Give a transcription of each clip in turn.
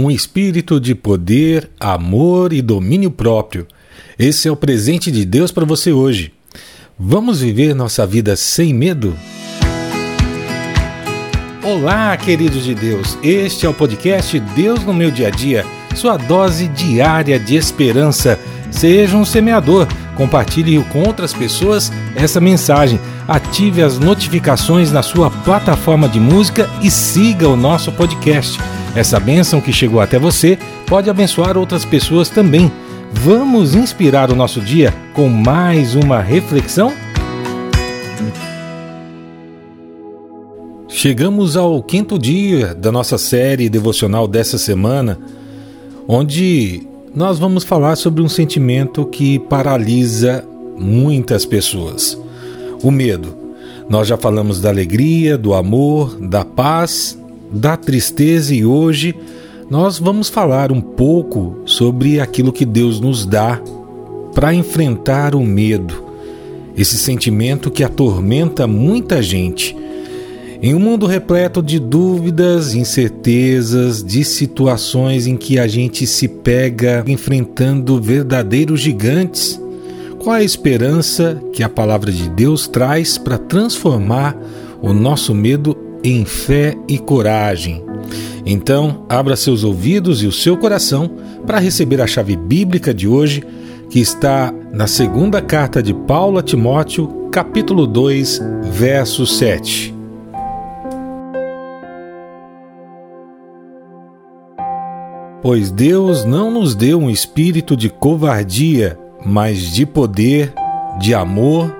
um espírito de poder, amor e domínio próprio. Esse é o presente de Deus para você hoje. Vamos viver nossa vida sem medo? Olá, queridos de Deus. Este é o podcast Deus no meu dia a dia, sua dose diária de esperança. Seja um semeador. Compartilhe com outras pessoas essa mensagem. Ative as notificações na sua plataforma de música e siga o nosso podcast. Essa bênção que chegou até você pode abençoar outras pessoas também. Vamos inspirar o nosso dia com mais uma reflexão? Chegamos ao quinto dia da nossa série devocional dessa semana, onde nós vamos falar sobre um sentimento que paralisa muitas pessoas: o medo. Nós já falamos da alegria, do amor, da paz da tristeza e hoje nós vamos falar um pouco sobre aquilo que Deus nos dá para enfrentar o medo, esse sentimento que atormenta muita gente. Em um mundo repleto de dúvidas, incertezas, de situações em que a gente se pega enfrentando verdadeiros gigantes, qual a esperança que a palavra de Deus traz para transformar o nosso medo em fé e coragem. Então, abra seus ouvidos e o seu coração para receber a chave bíblica de hoje, que está na segunda carta de Paulo a Timóteo, capítulo 2, verso 7. Pois Deus não nos deu um espírito de covardia, mas de poder, de amor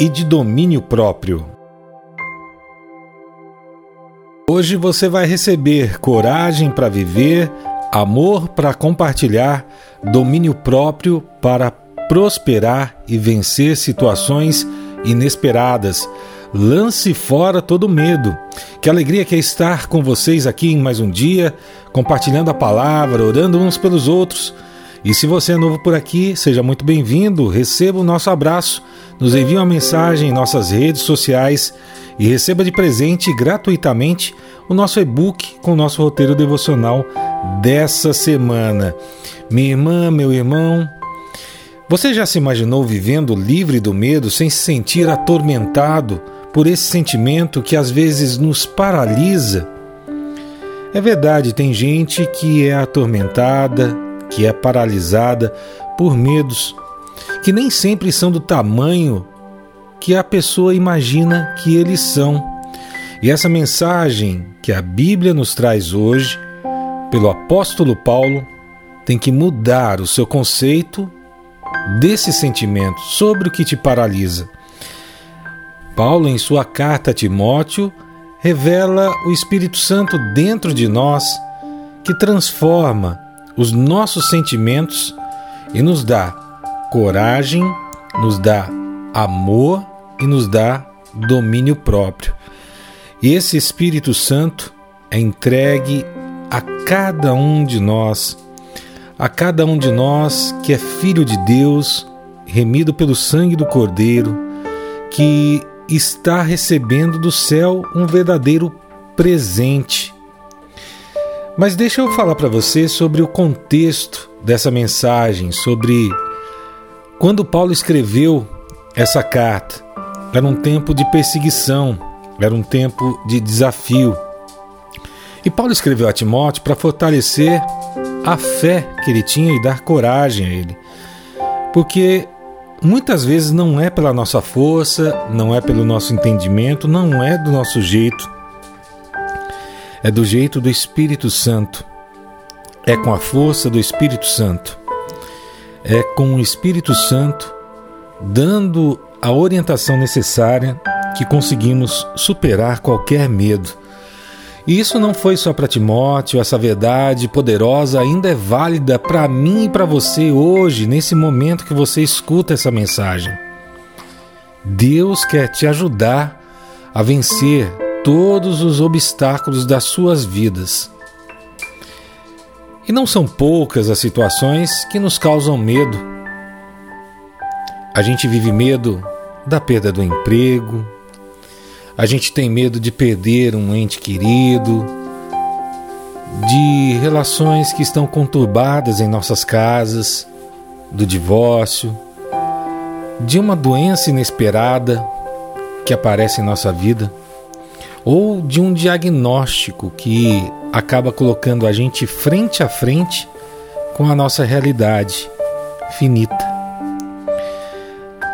e de domínio próprio. Hoje você vai receber coragem para viver, amor para compartilhar, domínio próprio para prosperar e vencer situações inesperadas. Lance fora todo medo. Que alegria que é estar com vocês aqui em mais um dia, compartilhando a palavra, orando uns pelos outros. E se você é novo por aqui, seja muito bem-vindo, receba o nosso abraço, nos envie uma mensagem em nossas redes sociais e receba de presente gratuitamente o nosso e-book com o nosso roteiro devocional dessa semana. Minha irmã, meu irmão, você já se imaginou vivendo livre do medo sem se sentir atormentado por esse sentimento que às vezes nos paralisa? É verdade, tem gente que é atormentada, que é paralisada por medos que nem sempre são do tamanho que a pessoa imagina que eles são. E essa mensagem que a Bíblia nos traz hoje, pelo apóstolo Paulo, tem que mudar o seu conceito desse sentimento sobre o que te paralisa. Paulo, em sua carta a Timóteo, revela o Espírito Santo dentro de nós que transforma os nossos sentimentos e nos dá coragem, nos dá amor e nos dá domínio próprio. E esse Espírito Santo é entregue a cada um de nós, a cada um de nós que é filho de Deus, remido pelo sangue do Cordeiro, que está recebendo do céu um verdadeiro presente. Mas deixa eu falar para você sobre o contexto dessa mensagem, sobre quando Paulo escreveu essa carta. Era um tempo de perseguição, era um tempo de desafio. E Paulo escreveu a Timóteo para fortalecer a fé que ele tinha e dar coragem a ele. Porque muitas vezes não é pela nossa força, não é pelo nosso entendimento, não é do nosso jeito. É do jeito do Espírito Santo. É com a força do Espírito Santo. É com o Espírito Santo dando a orientação necessária que conseguimos superar qualquer medo. E isso não foi só para Timóteo, essa verdade poderosa ainda é válida para mim e para você hoje, nesse momento que você escuta essa mensagem. Deus quer te ajudar a vencer todos os obstáculos das suas vidas. E não são poucas as situações que nos causam medo. A gente vive medo da perda do emprego, a gente tem medo de perder um ente querido, de relações que estão conturbadas em nossas casas, do divórcio, de uma doença inesperada que aparece em nossa vida, ou de um diagnóstico que acaba colocando a gente frente a frente com a nossa realidade finita.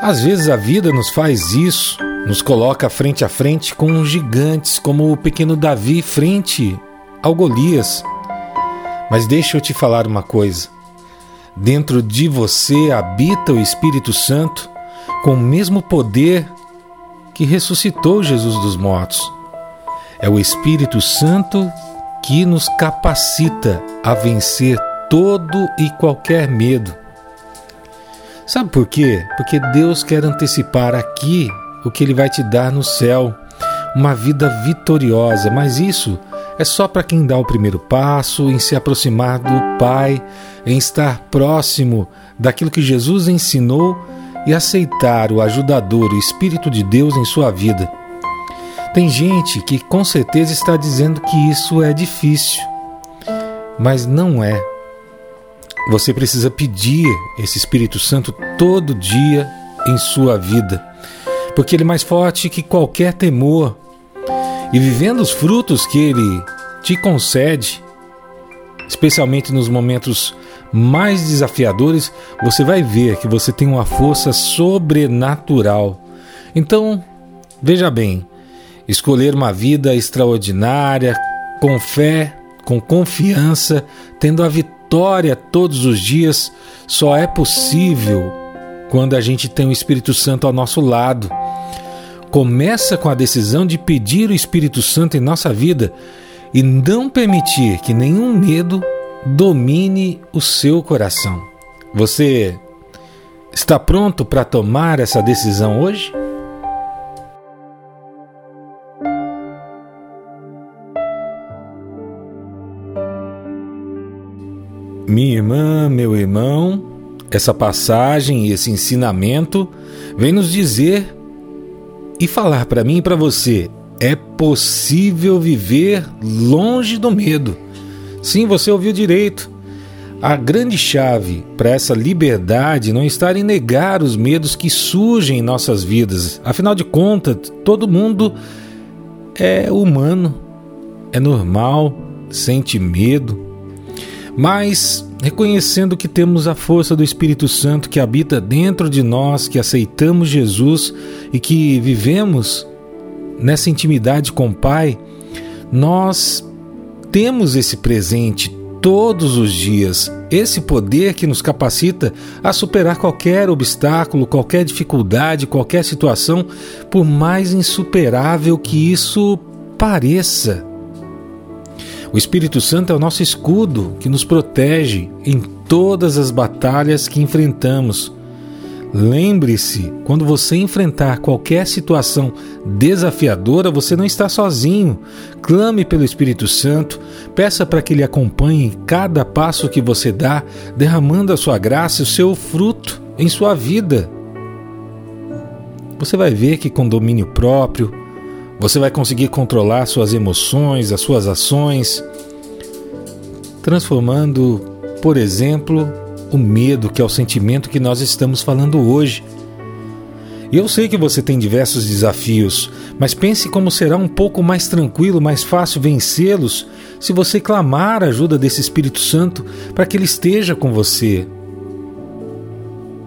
Às vezes a vida nos faz isso, nos coloca frente a frente com gigantes como o pequeno Davi frente ao Golias. Mas deixa eu te falar uma coisa. Dentro de você habita o Espírito Santo com o mesmo poder que ressuscitou Jesus dos mortos. É o Espírito Santo que nos capacita a vencer todo e qualquer medo. Sabe por quê? Porque Deus quer antecipar aqui o que Ele vai te dar no céu, uma vida vitoriosa, mas isso é só para quem dá o primeiro passo em se aproximar do Pai, em estar próximo daquilo que Jesus ensinou e aceitar o ajudador, o Espírito de Deus em sua vida. Tem gente que com certeza está dizendo que isso é difícil, mas não é. Você precisa pedir esse Espírito Santo todo dia em sua vida, porque ele é mais forte que qualquer temor. E vivendo os frutos que ele te concede, especialmente nos momentos mais desafiadores, você vai ver que você tem uma força sobrenatural. Então, veja bem, escolher uma vida extraordinária, com fé, com confiança, tendo a vitória vitória todos os dias só é possível quando a gente tem o Espírito Santo ao nosso lado. Começa com a decisão de pedir o Espírito Santo em nossa vida e não permitir que nenhum medo domine o seu coração. Você está pronto para tomar essa decisão hoje? Minha irmã, meu irmão, essa passagem e esse ensinamento vem nos dizer e falar para mim e para você: é possível viver longe do medo. Sim, você ouviu direito. A grande chave para essa liberdade não está em negar os medos que surgem em nossas vidas. Afinal de contas, todo mundo é humano, é normal, sente medo, mas reconhecendo que temos a força do Espírito Santo que habita dentro de nós, que aceitamos Jesus e que vivemos nessa intimidade com o Pai, nós temos esse presente todos os dias, esse poder que nos capacita a superar qualquer obstáculo, qualquer dificuldade, qualquer situação, por mais insuperável que isso pareça. O Espírito Santo é o nosso escudo que nos protege em todas as batalhas que enfrentamos. Lembre-se, quando você enfrentar qualquer situação desafiadora, você não está sozinho. Clame pelo Espírito Santo, peça para que ele acompanhe cada passo que você dá, derramando a sua graça e o seu fruto em sua vida. Você vai ver que com domínio próprio, você vai conseguir controlar suas emoções, as suas ações, transformando, por exemplo, o medo, que é o sentimento que nós estamos falando hoje. Eu sei que você tem diversos desafios, mas pense como será um pouco mais tranquilo, mais fácil vencê-los se você clamar a ajuda desse Espírito Santo para que ele esteja com você.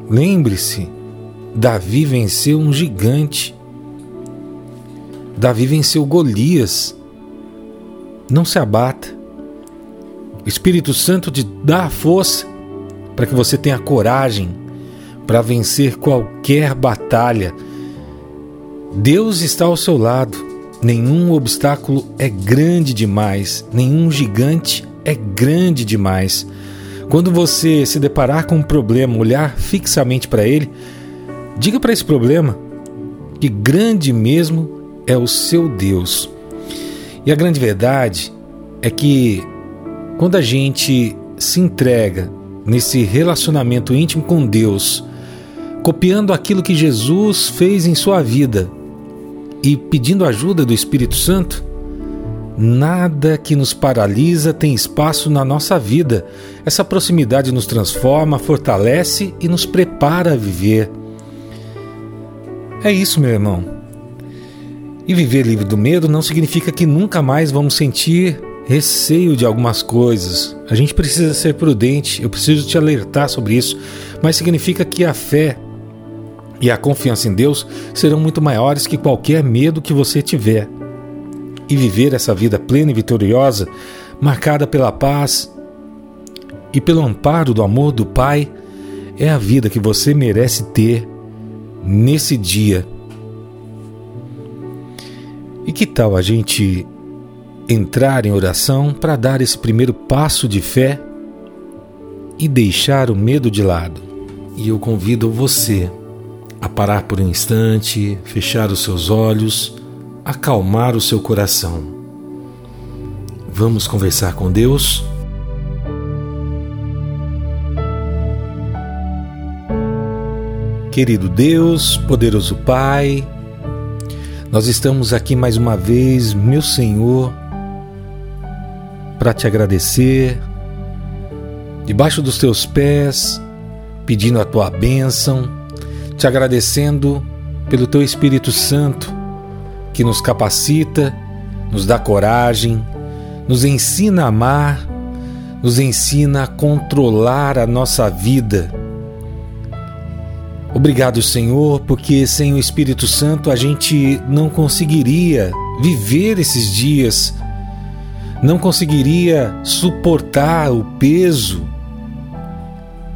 Lembre-se, Davi venceu um gigante Davi venceu Golias. Não se abata. O Espírito Santo te dá a força para que você tenha coragem para vencer qualquer batalha. Deus está ao seu lado. Nenhum obstáculo é grande demais, nenhum gigante é grande demais. Quando você se deparar com um problema, olhar fixamente para ele, diga para esse problema que grande mesmo é o seu Deus. E a grande verdade é que quando a gente se entrega nesse relacionamento íntimo com Deus, copiando aquilo que Jesus fez em sua vida e pedindo ajuda do Espírito Santo, Nada que nos paralisa tem espaço na nossa vida. Essa proximidade nos transforma, fortalece e nos prepara a viver. É isso, meu irmão. E viver livre do medo não significa que nunca mais vamos sentir receio de algumas coisas. A gente precisa ser prudente, eu preciso te alertar sobre isso, mas significa que a fé e a confiança em Deus serão muito maiores que qualquer medo que você tiver. E viver essa vida plena e vitoriosa, marcada pela paz e pelo amparo do amor do Pai, é a vida que você merece ter nesse dia. E que tal a gente entrar em oração para dar esse primeiro passo de fé e deixar o medo de lado? E eu convido você a parar por um instante, fechar os seus olhos, acalmar o seu coração. Vamos conversar com Deus? Querido Deus, poderoso Pai, nós estamos aqui mais uma vez, meu Senhor, para te agradecer, debaixo dos teus pés, pedindo a tua bênção, te agradecendo pelo teu Espírito Santo que nos capacita, nos dá coragem, nos ensina a amar, nos ensina a controlar a nossa vida. Obrigado, Senhor, porque sem o Espírito Santo a gente não conseguiria viver esses dias, não conseguiria suportar o peso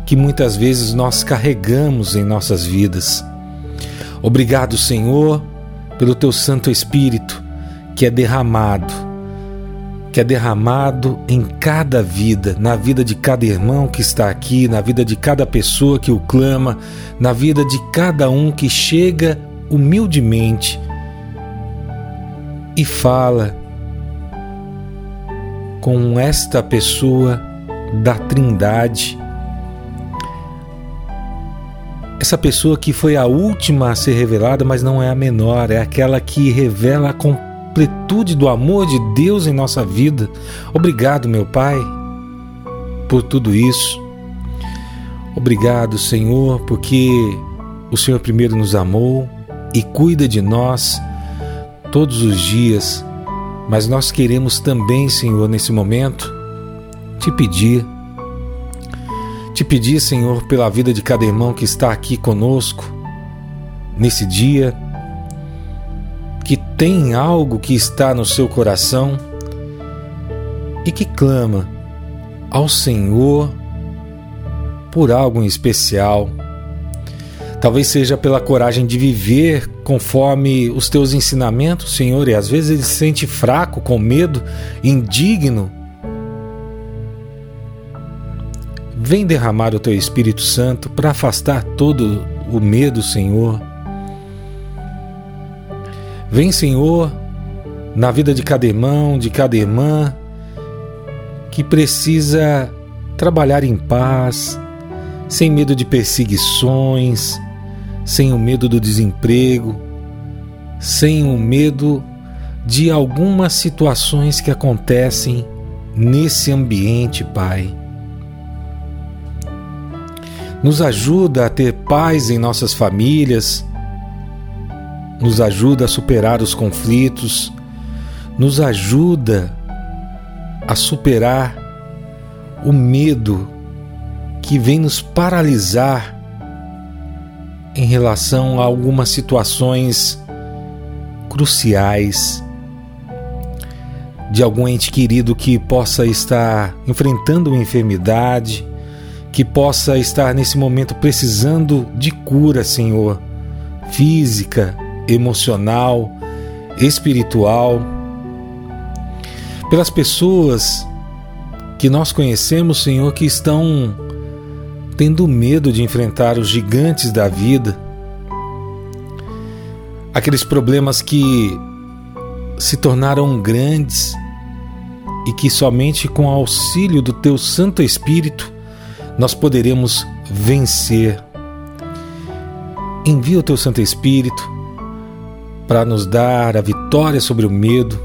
que muitas vezes nós carregamos em nossas vidas. Obrigado, Senhor, pelo teu Santo Espírito que é derramado que é derramado em cada vida, na vida de cada irmão que está aqui, na vida de cada pessoa que o clama, na vida de cada um que chega humildemente e fala com esta pessoa da Trindade. Essa pessoa que foi a última a ser revelada, mas não é a menor, é aquela que revela com completude do amor de Deus em nossa vida. Obrigado, meu Pai, por tudo isso. Obrigado, Senhor, porque o Senhor primeiro nos amou e cuida de nós todos os dias. Mas nós queremos também, Senhor, nesse momento, te pedir, te pedir, Senhor, pela vida de cada irmão que está aqui conosco nesse dia que tem algo que está no seu coração e que clama ao Senhor por algo em especial. Talvez seja pela coragem de viver conforme os teus ensinamentos, Senhor, e às vezes ele se sente fraco, com medo, indigno. Vem derramar o teu Espírito Santo para afastar todo o medo, Senhor Vem, Senhor, na vida de cada irmão, de cada irmã que precisa trabalhar em paz, sem medo de perseguições, sem o medo do desemprego, sem o medo de algumas situações que acontecem nesse ambiente, Pai. Nos ajuda a ter paz em nossas famílias, nos ajuda a superar os conflitos, nos ajuda a superar o medo que vem nos paralisar em relação a algumas situações cruciais de algum ente querido que possa estar enfrentando uma enfermidade, que possa estar nesse momento precisando de cura, Senhor, física, emocional, espiritual, pelas pessoas que nós conhecemos, Senhor, que estão tendo medo de enfrentar os gigantes da vida, aqueles problemas que se tornaram grandes e que somente com o auxílio do Teu Santo Espírito nós poderemos vencer. Envia o Teu Santo Espírito para nos dar a vitória sobre o medo,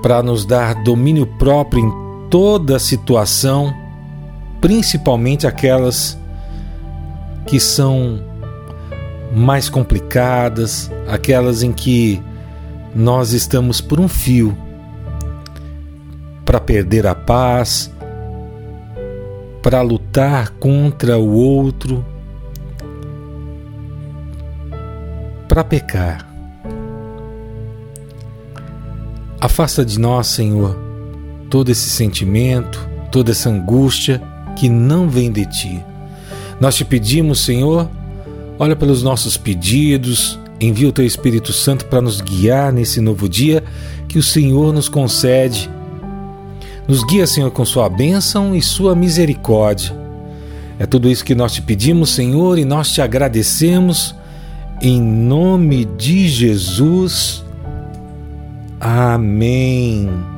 para nos dar domínio próprio em toda situação, principalmente aquelas que são mais complicadas, aquelas em que nós estamos por um fio para perder a paz, para lutar contra o outro, para pecar. Afasta de nós, Senhor, todo esse sentimento, toda essa angústia que não vem de ti. Nós te pedimos, Senhor, olha pelos nossos pedidos, envia o teu Espírito Santo para nos guiar nesse novo dia que o Senhor nos concede. Nos guia, Senhor, com sua bênção e sua misericórdia. É tudo isso que nós te pedimos, Senhor, e nós te agradecemos. Em nome de Jesus. Amém.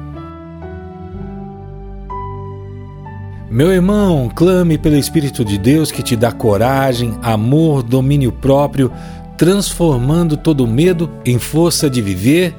Meu irmão, clame pelo Espírito de Deus que te dá coragem, amor, domínio próprio, transformando todo medo em força de viver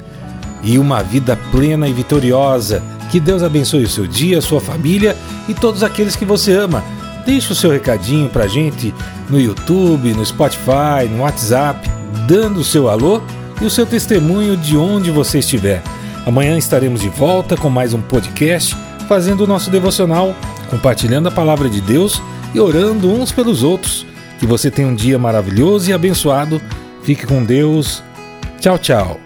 e uma vida plena e vitoriosa. Que Deus abençoe o seu dia, sua família e todos aqueles que você ama. Deixe o seu recadinho pra gente no YouTube, no Spotify, no WhatsApp, dando o seu alô e o seu testemunho de onde você estiver. Amanhã estaremos de volta com mais um podcast, fazendo o nosso devocional, compartilhando a palavra de Deus e orando uns pelos outros. Que você tenha um dia maravilhoso e abençoado. Fique com Deus. Tchau, tchau.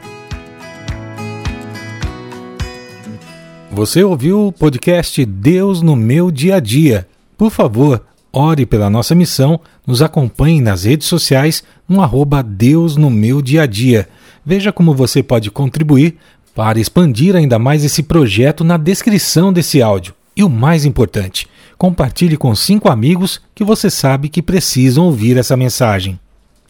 Você ouviu o podcast Deus no meu dia a dia. Por favor, ore pela nossa missão, nos acompanhe nas redes sociais no arroba Deus no meu dia a dia. Veja como você pode contribuir para expandir ainda mais esse projeto na descrição desse áudio. E o mais importante, compartilhe com cinco amigos que você sabe que precisam ouvir essa mensagem.